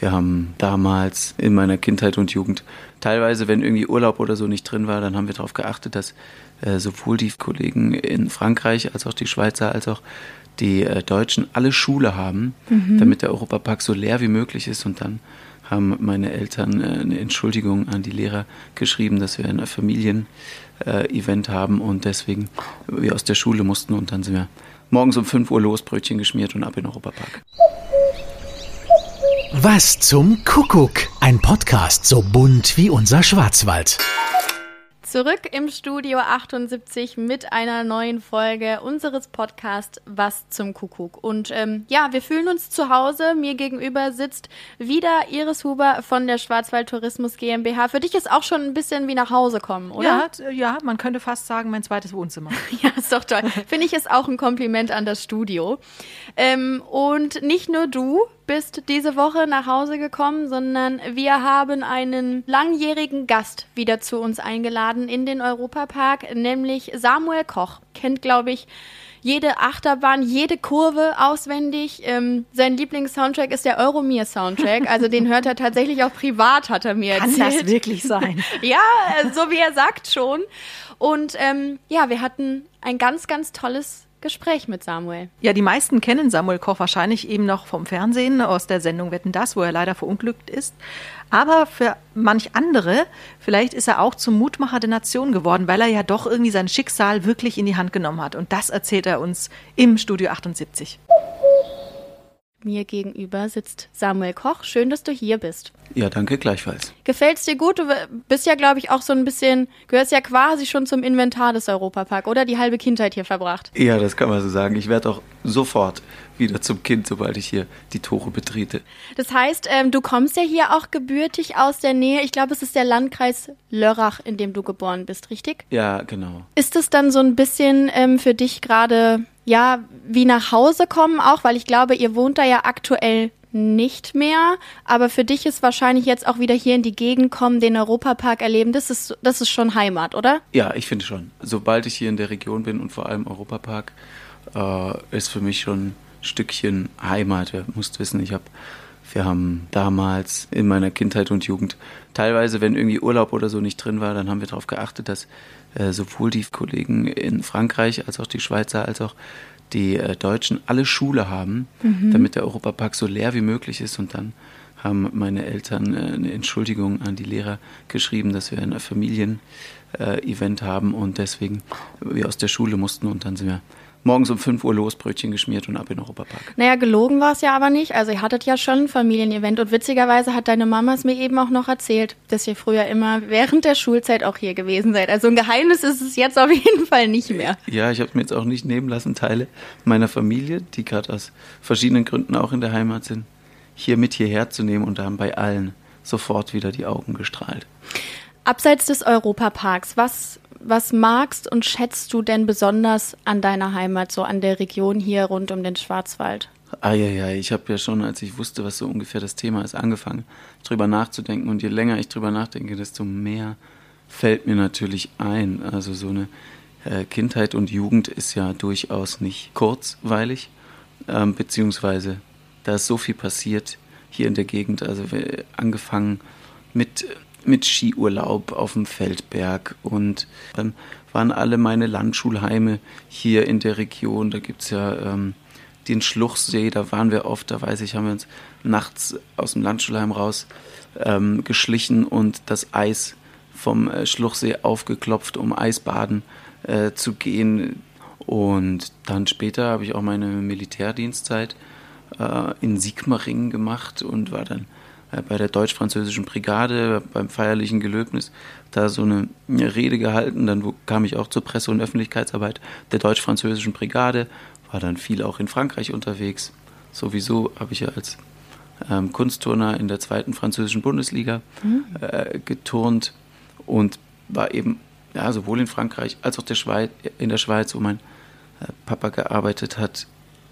Wir haben damals in meiner Kindheit und Jugend teilweise, wenn irgendwie Urlaub oder so nicht drin war, dann haben wir darauf geachtet, dass äh, sowohl die Kollegen in Frankreich als auch die Schweizer als auch die äh, Deutschen alle Schule haben, mhm. damit der Europapark so leer wie möglich ist. Und dann haben meine Eltern äh, eine Entschuldigung an die Lehrer geschrieben, dass wir ein Familien-Event haben und deswegen wir aus der Schule mussten. Und dann sind wir morgens um 5 Uhr los, Brötchen geschmiert und ab in den Europapark. Was zum Kuckuck? Ein Podcast so bunt wie unser Schwarzwald. Zurück im Studio 78 mit einer neuen Folge unseres Podcasts Was zum Kuckuck. Und ähm, ja, wir fühlen uns zu Hause. Mir gegenüber sitzt wieder Iris Huber von der Schwarzwald Tourismus GmbH. Für dich ist auch schon ein bisschen wie nach Hause kommen, oder? Ja, ja man könnte fast sagen, mein zweites Wohnzimmer. ja, ist doch toll. Finde ich es auch ein Kompliment an das Studio. Ähm, und nicht nur du bist diese Woche nach Hause gekommen, sondern wir haben einen langjährigen Gast wieder zu uns eingeladen in den Europapark, nämlich Samuel Koch. Kennt, glaube ich, jede Achterbahn, jede Kurve auswendig. Ähm, sein Lieblingssoundtrack ist der Euromir-Soundtrack. Also den hört er tatsächlich auch privat, hat er mir Kann erzählt. Kann das wirklich sein? ja, so wie er sagt schon. Und ähm, ja, wir hatten ein ganz, ganz tolles Gespräch mit Samuel. Ja, die meisten kennen Samuel Koch wahrscheinlich eben noch vom Fernsehen aus der Sendung Wetten das, wo er leider verunglückt ist. Aber für manch andere, vielleicht ist er auch zum Mutmacher der Nation geworden, weil er ja doch irgendwie sein Schicksal wirklich in die Hand genommen hat. Und das erzählt er uns im Studio 78. Mir gegenüber sitzt Samuel Koch. Schön, dass du hier bist. Ja, danke gleichfalls. Gefällt's dir gut? Du bist ja, glaube ich, auch so ein bisschen, gehörst ja quasi schon zum Inventar des Europapark, oder? Die halbe Kindheit hier verbracht. Ja, das kann man so sagen. Ich werde auch sofort wieder zum Kind, sobald ich hier die Tore betrete. Das heißt, ähm, du kommst ja hier auch gebürtig aus der Nähe. Ich glaube, es ist der Landkreis Lörrach, in dem du geboren bist, richtig? Ja, genau. Ist es dann so ein bisschen ähm, für dich gerade ja, wie nach Hause kommen auch, weil ich glaube, ihr wohnt da ja aktuell nicht mehr, aber für dich ist wahrscheinlich jetzt auch wieder hier in die Gegend kommen, den Europapark erleben, das ist, das ist schon Heimat, oder? Ja, ich finde schon. Sobald ich hier in der Region bin und vor allem Europapark, äh, ist für mich schon Stückchen Heimat. Ihr müsst wissen, ich habe wir haben damals in meiner Kindheit und Jugend teilweise, wenn irgendwie Urlaub oder so nicht drin war, dann haben wir darauf geachtet, dass äh, sowohl die Kollegen in Frankreich als auch die Schweizer als auch die äh, Deutschen alle Schule haben, mhm. damit der Europapark so leer wie möglich ist. Und dann haben meine Eltern äh, eine Entschuldigung an die Lehrer geschrieben, dass wir ein Familien-Event haben und deswegen wir aus der Schule mussten und dann sind wir morgens um 5 Uhr los, Brötchen geschmiert und ab in den Europapark. Naja, gelogen war es ja aber nicht. Also ihr hattet ja schon ein Familienevent und witzigerweise hat deine Mama es mir eben auch noch erzählt, dass ihr früher immer während der Schulzeit auch hier gewesen seid. Also ein Geheimnis ist es jetzt auf jeden Fall nicht mehr. Ja, ich habe mir jetzt auch nicht nehmen lassen, Teile meiner Familie, die gerade aus verschiedenen Gründen auch in der Heimat sind, hier mit hierher zu nehmen und da haben bei allen sofort wieder die Augen gestrahlt. Abseits des Europaparks, was was magst und schätzt du denn besonders an deiner Heimat, so an der Region hier rund um den Schwarzwald? Ah ja, ja, ich habe ja schon, als ich wusste, was so ungefähr das Thema ist, angefangen, drüber nachzudenken. Und je länger ich drüber nachdenke, desto mehr fällt mir natürlich ein. Also so eine äh, Kindheit und Jugend ist ja durchaus nicht kurzweilig, ähm, beziehungsweise da ist so viel passiert hier in der Gegend. Also angefangen mit mit Skiurlaub auf dem Feldberg und dann waren alle meine Landschulheime hier in der Region. Da gibt es ja ähm, den Schluchsee, da waren wir oft, da weiß ich, haben wir uns nachts aus dem Landschulheim raus ähm, geschlichen und das Eis vom äh, Schluchsee aufgeklopft, um Eisbaden äh, zu gehen. Und dann später habe ich auch meine Militärdienstzeit äh, in Sigmaringen gemacht und war dann bei der deutsch-französischen Brigade beim feierlichen Gelöbnis da so eine, Rede gehalten. Dann kam ich auch zur Presse- und Öffentlichkeitsarbeit der deutsch-französischen Brigade, war dann viel auch in Frankreich unterwegs. Sowieso habe ich ja als ähm, Kunstturner in der zweiten französischen Bundesliga mhm. äh, geturnt und war eben ja, sowohl in Frankreich als auch der Schweiz, in der Schweiz, wo mein äh, Papa gearbeitet hat,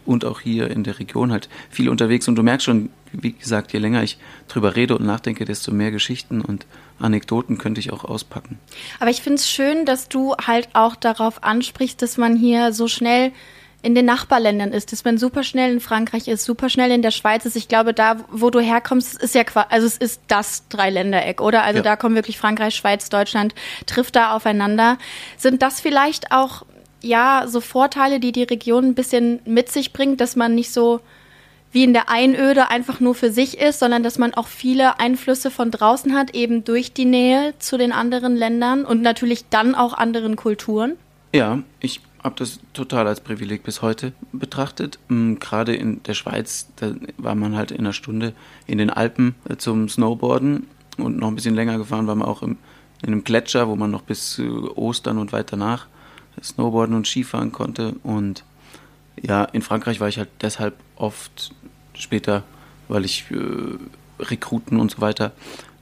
und auch hier in der Region halt viel unterwegs. Und du merkst schon, wie gesagt, je länger ich drüber rede und nachdenke, desto mehr Geschichten und Anekdoten könnte ich auch auspacken. Aber ich finde es schön, dass du halt auch darauf ansprichst, dass man hier so schnell in den Nachbarländern ist, dass man super schnell in Frankreich ist, super schnell in der Schweiz ist. Ich glaube, da, wo du herkommst, ist ja quasi, also es ist das Dreiländereck, oder? Also Ja. da kommen wirklich Frankreich, Schweiz, Deutschland, trifft da aufeinander. Sind das vielleicht auch, ja, so Vorteile, die die Region ein bisschen mit sich bringt, dass man nicht so wie in der Einöde einfach nur für sich ist, sondern dass man auch viele Einflüsse von draußen hat, eben durch die Nähe zu den anderen Ländern und natürlich dann auch anderen Kulturen? Ja, ich habe das total als Privileg bis heute betrachtet. Ähm, Gerade in der Schweiz, da war man halt in einer Stunde in den Alpen äh, zum Snowboarden und noch ein bisschen länger gefahren war man auch im, in einem Gletscher, wo man noch bis äh, Ostern und weiter nach Snowboarden und Skifahren konnte. Und ja, in Frankreich war ich halt deshalb oft später, weil ich äh, Rekruten und so weiter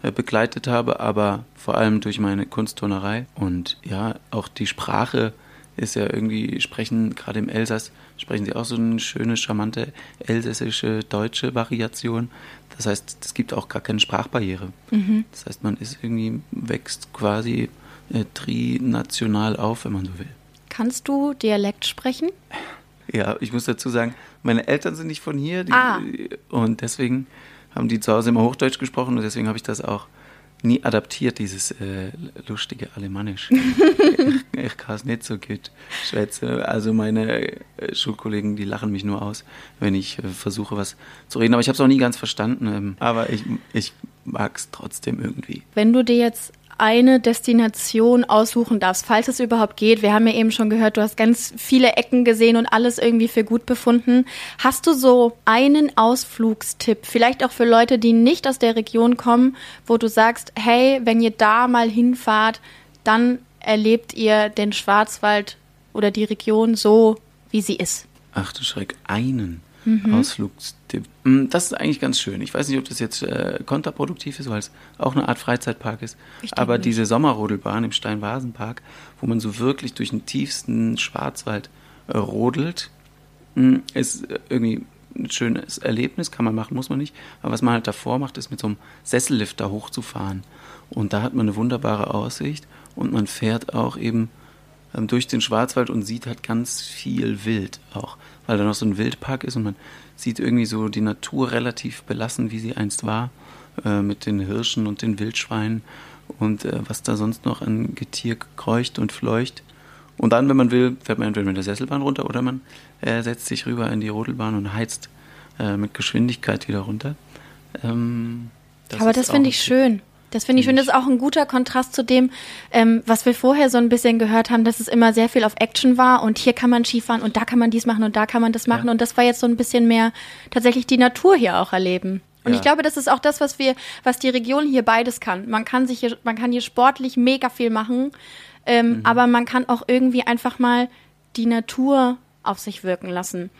äh, begleitet habe, aber vor allem durch meine Kunstturnerei. Und ja, auch die Sprache ist ja irgendwie, sprechen gerade im Elsass, sprechen sie auch so eine schöne, charmante elsässische deutsche Variation. Das heißt, es gibt auch gar keine Sprachbarriere. Das heißt, man ist irgendwie, wächst quasi äh, trinational auf, wenn man so will. Kannst du Dialekt sprechen? Ja, ich muss dazu sagen, meine Eltern sind nicht von hier die, Ah. und deswegen haben die zu Hause immer Hochdeutsch gesprochen und deswegen habe ich das auch nie adaptiert, dieses äh, lustige Alemannisch. ich, ich kann es nicht so gut schwätze. Also meine äh, Schulkollegen, die lachen mich nur aus, wenn ich äh, versuche, was zu reden. Aber ich habe es auch nie ganz verstanden. Ähm, aber ich, ich mag es trotzdem irgendwie. Wenn du dir jetzt eine Destination aussuchen darfst, falls es überhaupt geht. Wir haben ja eben schon gehört, du hast ganz viele Ecken gesehen und alles irgendwie für gut befunden. Hast du so einen Ausflugstipp, vielleicht auch für Leute, die nicht aus der Region kommen, wo du sagst, hey, wenn ihr da mal hinfahrt, dann erlebt ihr den Schwarzwald oder die Region so, wie sie ist. Ach du Schreck, einen Ausflugstipp. Mm, Das ist eigentlich ganz schön. Ich weiß nicht, ob das jetzt äh, kontraproduktiv ist, weil es auch eine Art Freizeitpark ist. Aber nicht. diese Sommerrodelbahn im Steinvasenpark, wo man so wirklich durch den tiefsten Schwarzwald äh, rodelt, mm, ist äh, irgendwie ein schönes Erlebnis, kann man machen, muss man nicht. Aber was man halt davor macht, ist mit so einem Sessellift da hochzufahren. Und da hat man eine wunderbare Aussicht und man fährt auch eben ähm, durch den Schwarzwald und sieht halt ganz viel Wild auch, weil da noch so ein Wildpark ist und man sieht irgendwie so die Natur relativ belassen, wie sie einst war, äh, mit den Hirschen und den Wildschweinen und äh, was da sonst noch an Getier kreucht und fleucht. Und dann, wenn man will, fährt man entweder mit der Sesselbahn runter oder man äh, setzt sich rüber in die Rodelbahn und heizt äh, mit Geschwindigkeit wieder runter. Ähm, Aber ist das finde ich schön. Das finde ich schön. Das ist auch ein guter Kontrast zu dem, ähm, was wir vorher so ein bisschen gehört haben, dass es immer sehr viel auf Action war und hier kann man Skifahren und da kann man dies machen und da kann man das machen Ja. und das war jetzt so ein bisschen mehr tatsächlich die Natur hier auch erleben. Und Ja. ich glaube, das ist auch das, was wir, was die Region hier beides kann. Man kann sich hier, man kann hier sportlich mega viel machen, ähm, aber man kann auch irgendwie einfach mal die Natur auf sich wirken lassen.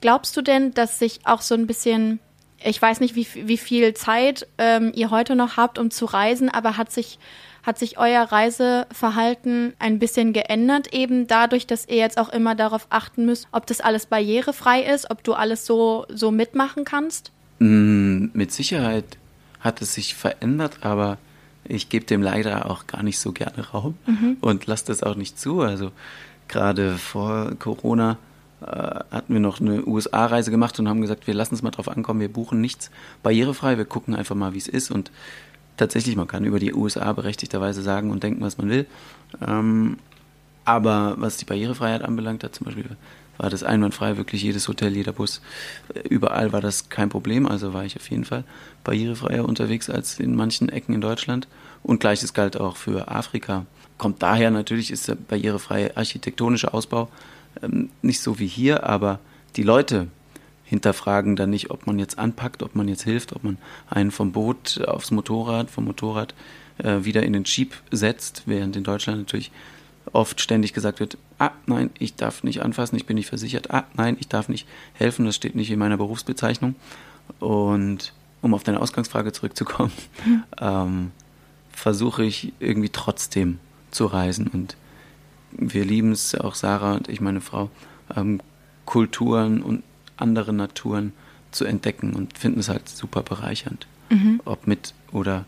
Glaubst du denn, dass sich auch so ein bisschen, ich weiß nicht, wie, wie viel Zeit ähm, ihr heute noch habt, um zu reisen, aber hat sich, hat sich euer Reiseverhalten ein bisschen geändert, eben dadurch, dass ihr jetzt auch immer darauf achten müsst, ob das alles barrierefrei ist, ob du alles so, so mitmachen kannst? Mm, Mit Sicherheit hat es sich verändert, aber ich gebe dem leider auch gar nicht so gerne Raum und lasse das auch nicht zu. Also gerade vor Corona hatten wir noch eine USA-Reise gemacht und haben gesagt, wir lassen es mal drauf ankommen, wir buchen nichts barrierefrei, wir gucken einfach mal, wie es ist und tatsächlich, man kann über die USA berechtigterweise sagen und denken, was man will. Ähm, aber was die Barrierefreiheit anbelangt, hat zum Beispiel war das einwandfrei, wirklich jedes Hotel, jeder Bus, äh, überall war das kein Problem. Also war ich auf jeden Fall barrierefreier unterwegs als in manchen Ecken in Deutschland. Und gleiches galt auch für Afrika. Kommt daher natürlich ist der barrierefreie architektonische Ausbau nicht so wie hier, aber die Leute hinterfragen dann nicht, ob man jetzt anpackt, ob man jetzt hilft, ob man einen vom Boot aufs Motorrad, vom Motorrad äh, wieder in den Jeep setzt, während in Deutschland natürlich oft ständig gesagt wird, ah, nein, ich darf nicht anfassen, ich bin nicht versichert, ah, nein, ich darf nicht helfen, das steht nicht in meiner Berufsbezeichnung. Und um auf deine Ausgangsfrage zurückzukommen, ähm, versuche ich irgendwie trotzdem zu reisen und wir lieben es, auch Sarah und ich, meine Frau, ähm, Kulturen und andere Naturen zu entdecken und finden es halt super bereichernd, ob mit oder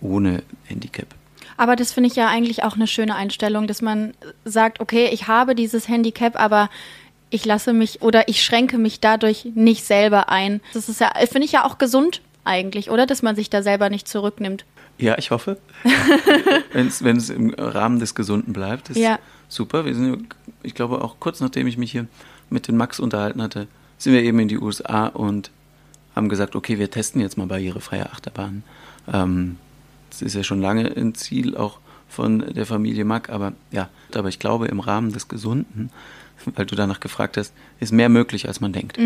ohne Handicap. Aber das finde ich ja eigentlich auch eine schöne Einstellung, dass man sagt, okay, ich habe dieses Handicap, aber ich lasse mich oder ich schränke mich dadurch nicht selber ein. Das ist ja, finde ich ja auch gesund eigentlich, oder? Dass man sich da selber nicht zurücknimmt. Ja, ich hoffe. wenn es im Rahmen des Gesunden bleibt, ist Ja. Super. Wir sind, ich glaube, auch kurz nachdem ich mich hier mit den Max unterhalten hatte, sind wir eben in die USA und haben gesagt, okay, wir testen jetzt mal barrierefreie Achterbahnen. Ähm, das ist ja schon lange ein Ziel auch von der Familie Mack, aber ja, aber ich glaube, im Rahmen des Gesunden, weil du danach gefragt hast, ist mehr möglich, als man denkt.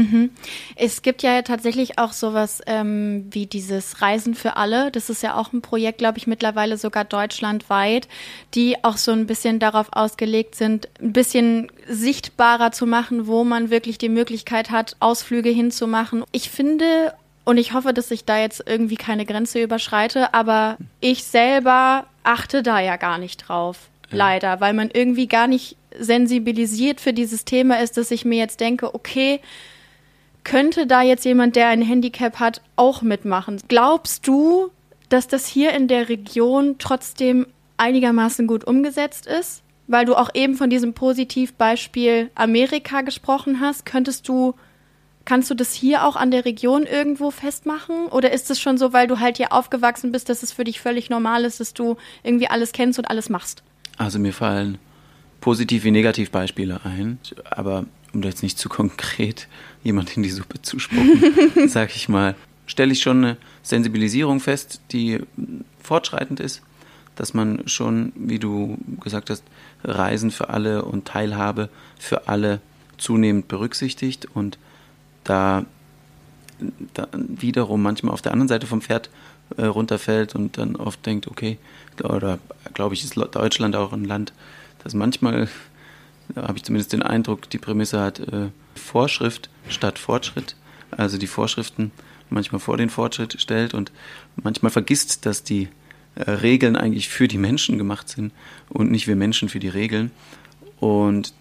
Es gibt ja tatsächlich auch sowas ähm, wie dieses Reisen für alle. Das ist ja auch ein Projekt, glaube ich, mittlerweile sogar deutschlandweit, die auch so ein bisschen darauf ausgelegt sind, ein bisschen sichtbarer zu machen, wo man wirklich die Möglichkeit hat, Ausflüge hinzumachen. Ich finde und ich hoffe, dass ich da jetzt irgendwie keine Grenze überschreite, aber ich selber achte da ja gar nicht drauf. Leider, weil man irgendwie gar nicht sensibilisiert für dieses Thema ist, dass ich mir jetzt denke, okay, könnte da jetzt jemand, der ein Handicap hat, auch mitmachen? Glaubst du, dass das hier in der Region trotzdem einigermaßen gut umgesetzt ist? Weil du auch eben von diesem Positivbeispiel Amerika gesprochen hast, könntest du, kannst du das hier auch an der Region irgendwo festmachen? Oder ist es schon so, weil du halt hier aufgewachsen bist, dass es für dich völlig normal ist, dass du irgendwie alles kennst und alles machst? Also mir fallen positiv wie negativ Beispiele ein, aber um da jetzt nicht zu konkret jemand in die Suppe zu spucken, sage ich mal, stelle ich schon eine Sensibilisierung fest, die fortschreitend ist, dass man schon, wie du gesagt hast, Reisen für alle und Teilhabe für alle zunehmend berücksichtigt und da, da wiederum manchmal auf der anderen Seite vom Pferd äh, runterfällt und dann oft denkt, okay, oder glaube ich, ist Deutschland auch ein Land, das manchmal, da habe ich zumindest den Eindruck, die Prämisse hat äh, Vorschrift statt Fortschritt, also die Vorschriften manchmal vor den Fortschritt stellt und manchmal vergisst, dass die äh, Regeln eigentlich für die Menschen gemacht sind und nicht wir Menschen für die Regeln. Und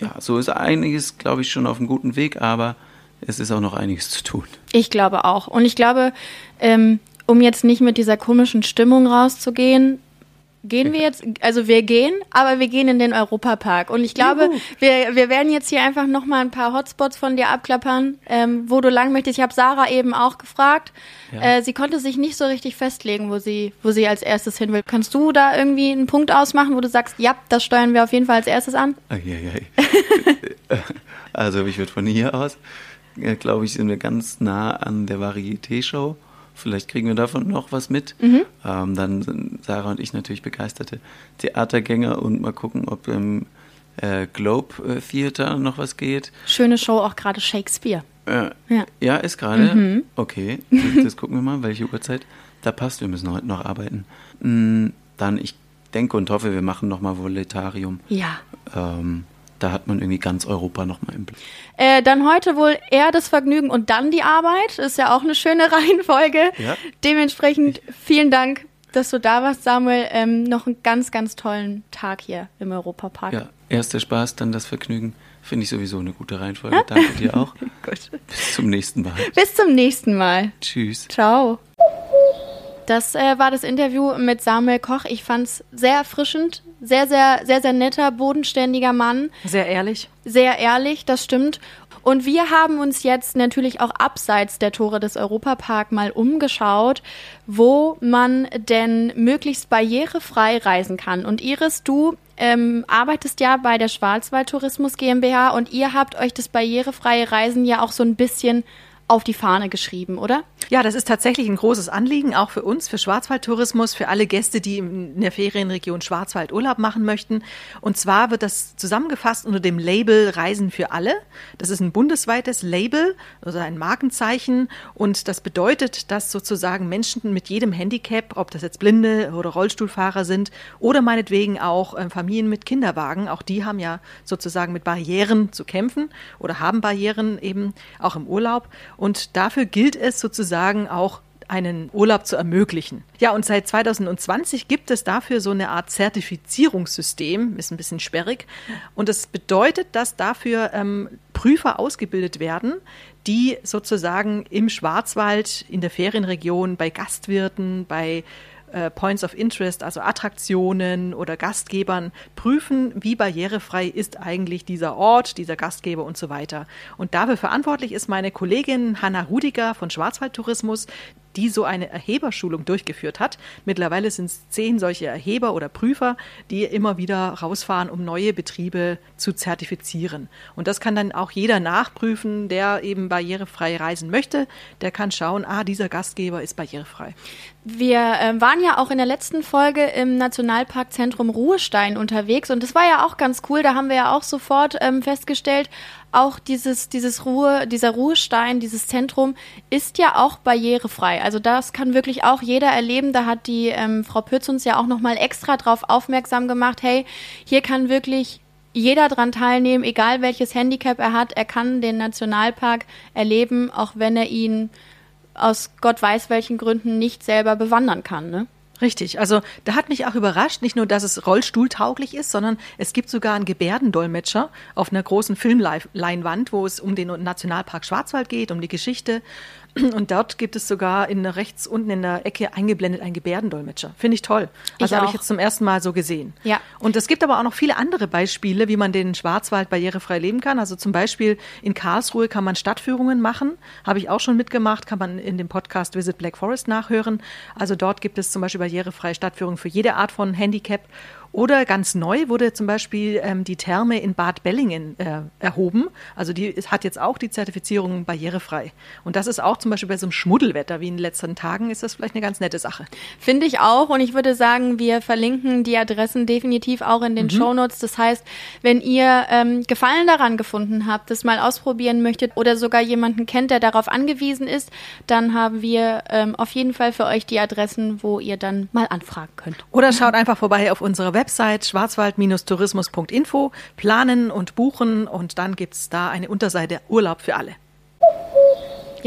ja, so ist einiges, glaube ich, schon auf einem guten Weg, aber es ist auch noch einiges zu tun. Ich glaube auch. Und ich glaube, ähm, um jetzt nicht mit dieser komischen Stimmung rauszugehen, gehen wir jetzt, also wir gehen, aber wir gehen in den Europapark. Und ich glaube, wir, wir werden jetzt hier einfach nochmal ein paar Hotspots von dir abklappern, ähm, wo du lang möchtest. Ich habe Sarah eben auch gefragt. Ja. Äh, sie konnte sich nicht so richtig festlegen, wo sie, wo sie als erstes hin will. Kannst du da irgendwie einen Punkt ausmachen, wo du sagst, ja, das steuern wir auf jeden Fall als erstes an? Also ich würde von hier aus, äh, glaube ich, sind wir ganz nah an der Varieté-Show. Vielleicht kriegen wir davon noch was mit. Ähm, dann sind Sarah und ich natürlich begeisterte Theatergänger und mal gucken, ob im äh, Globe äh, Theater noch was geht. Schöne Show, auch gerade Shakespeare. Äh, Ja. ja. ist gerade. Okay, das, das gucken wir mal, welche Uhrzeit da passt. Wir müssen heute noch arbeiten. Mm, Dann, ich denke und hoffe, wir machen nochmal Voletarium. Ja. Ähm, da hat man irgendwie ganz Europa nochmal im Blick. Äh, dann heute wohl eher das Vergnügen und dann die Arbeit. Ist ja auch eine schöne Reihenfolge. Ja. Dementsprechend vielen Dank, dass du da warst, Samuel. Ähm, noch einen ganz, ganz tollen Tag hier im Europapark. Ja, erst der Spaß, dann das Vergnügen. Finde ich sowieso eine gute Reihenfolge. Danke dir auch. Bis zum nächsten Mal. Bis zum nächsten Mal. Tschüss. Ciao. Das äh, war das Interview mit Samuel Koch. Ich fand's sehr erfrischend, sehr, sehr, sehr, sehr netter, bodenständiger Mann. Sehr ehrlich. Sehr ehrlich, das stimmt. Und wir haben uns jetzt natürlich auch abseits der Tore des Europapark mal umgeschaut, wo man denn möglichst barrierefrei reisen kann. Und Iris, du ähm, arbeitest ja bei der Schwarzwald Tourismus GmbH und ihr habt euch das barrierefreie Reisen ja auch so ein bisschen auf die Fahne geschrieben, oder? Ja, das ist tatsächlich ein großes Anliegen, auch für uns, für Schwarzwaldtourismus, für alle Gäste, die in der Ferienregion Schwarzwald Urlaub machen möchten. Und zwar wird das zusammengefasst unter dem Label Reisen für alle. Das ist ein bundesweites Label, also ein Markenzeichen. Und das bedeutet, dass sozusagen Menschen mit jedem Handicap, ob das jetzt Blinde oder Rollstuhlfahrer sind oder meinetwegen auch äh, Familien mit Kinderwagen, auch die haben ja sozusagen mit Barrieren zu kämpfen oder haben Barrieren eben auch im Urlaub. Und dafür gilt es sozusagen auch einen Urlaub zu ermöglichen. Ja, und seit 2020 gibt es dafür so eine Art Zertifizierungssystem, ist ein bisschen sperrig. Und das bedeutet, dass dafür ähm, Prüfer ausgebildet werden, die sozusagen im Schwarzwald, in der Ferienregion, bei Gastwirten, bei äh, Points of Interest, also Attraktionen oder Gastgebern prüfen, wie barrierefrei ist eigentlich dieser Ort, dieser Gastgeber und so weiter. Und dafür verantwortlich ist meine Kollegin Hanna Rudiger von Schwarzwaldtourismus, die so eine Erheberschulung durchgeführt hat. Mittlerweile sind es zehn solche Erheber oder Prüfer, die immer wieder rausfahren, um neue Betriebe zu zertifizieren. Und das kann dann auch jeder nachprüfen, der eben barrierefrei reisen möchte. Der kann schauen, ah, dieser Gastgeber ist barrierefrei. Wir äh, waren ja auch in der letzten Folge im Nationalparkzentrum Ruhestein unterwegs und das war ja auch ganz cool. Da haben wir ja auch sofort ähm, festgestellt, auch dieses, dieses Ruhe, dieser Ruhestein, dieses Zentrum ist ja auch barrierefrei. Also das kann wirklich auch jeder erleben. Da hat die ähm, Frau Pütz uns ja auch nochmal extra drauf aufmerksam gemacht, hey, hier kann wirklich jeder dran teilnehmen, egal welches Handicap er hat. Er kann den Nationalpark erleben, auch wenn er ihn aus Gott weiß welchen Gründen nicht selber bewandern kann. Ne? Richtig, also da hat mich auch überrascht, nicht nur, dass es rollstuhltauglich ist, sondern es gibt sogar einen Gebärdendolmetscher auf einer großen Filmleinwand, wo es um den Nationalpark Schwarzwald geht, um die Geschichte. Und dort gibt es sogar in rechts unten in der Ecke eingeblendet einen Gebärdendolmetscher. Finde ich toll. Also habe ich jetzt zum ersten Mal so gesehen. Ja. Und es gibt aber auch noch viele andere Beispiele, wie man den Schwarzwald barrierefrei leben kann. Also zum Beispiel in Karlsruhe kann man Stadtführungen machen. Habe ich auch schon mitgemacht, kann man in dem Podcast Visit Black Forest nachhören. Also dort gibt es zum Beispiel barrierefreie Stadtführungen für jede Art von Handicap. Oder ganz neu wurde zum Beispiel ähm, die Therme in Bad Bellingen äh, erhoben. Also die hat jetzt auch die Zertifizierung barrierefrei. Und das ist auch zum Beispiel bei so einem Schmuddelwetter wie in den letzten Tagen ist das vielleicht eine ganz nette Sache. Finde ich auch. Und ich würde sagen, wir verlinken die Adressen definitiv auch in den mhm. Shownotes. Das heißt, wenn ihr ähm, Gefallen daran gefunden habt, das mal ausprobieren möchtet oder sogar jemanden kennt, der darauf angewiesen ist, dann haben wir ähm, auf jeden Fall für euch die Adressen, wo ihr dann mal anfragen könnt. Oder schaut einfach vorbei auf unserer Website schwarzwald-tourismus.info, planen und buchen und dann gibt es da eine Unterseite Urlaub für alle.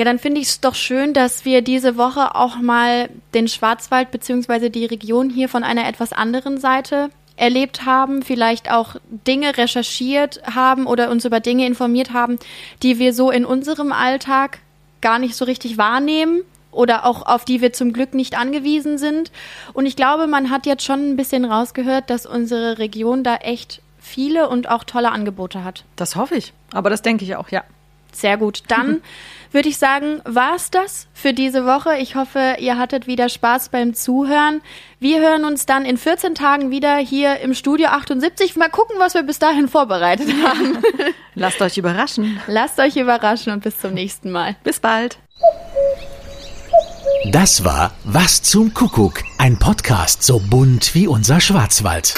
Ja, dann finde ich es doch schön, dass wir diese Woche auch mal den Schwarzwald bzw. die Region hier von einer etwas anderen Seite erlebt haben, vielleicht auch Dinge recherchiert haben oder uns über Dinge informiert haben, die wir so in unserem Alltag gar nicht so richtig wahrnehmen oder auch auf die wir zum Glück nicht angewiesen sind. Und ich glaube, man hat jetzt schon ein bisschen rausgehört, dass unsere Region da echt viele und auch tolle Angebote hat. Das hoffe ich. Aber das denke ich auch, ja. Sehr gut. Dann würde ich sagen, war es das für diese Woche. Ich hoffe, ihr hattet wieder Spaß beim Zuhören. Wir hören uns dann in 14 Tagen wieder hier im Studio 78. Mal gucken, was wir bis dahin vorbereitet haben. Lasst euch überraschen. Lasst euch überraschen und bis zum nächsten Mal. Bis bald. Das war Was zum Kuckuck, ein Podcast so bunt wie unser Schwarzwald.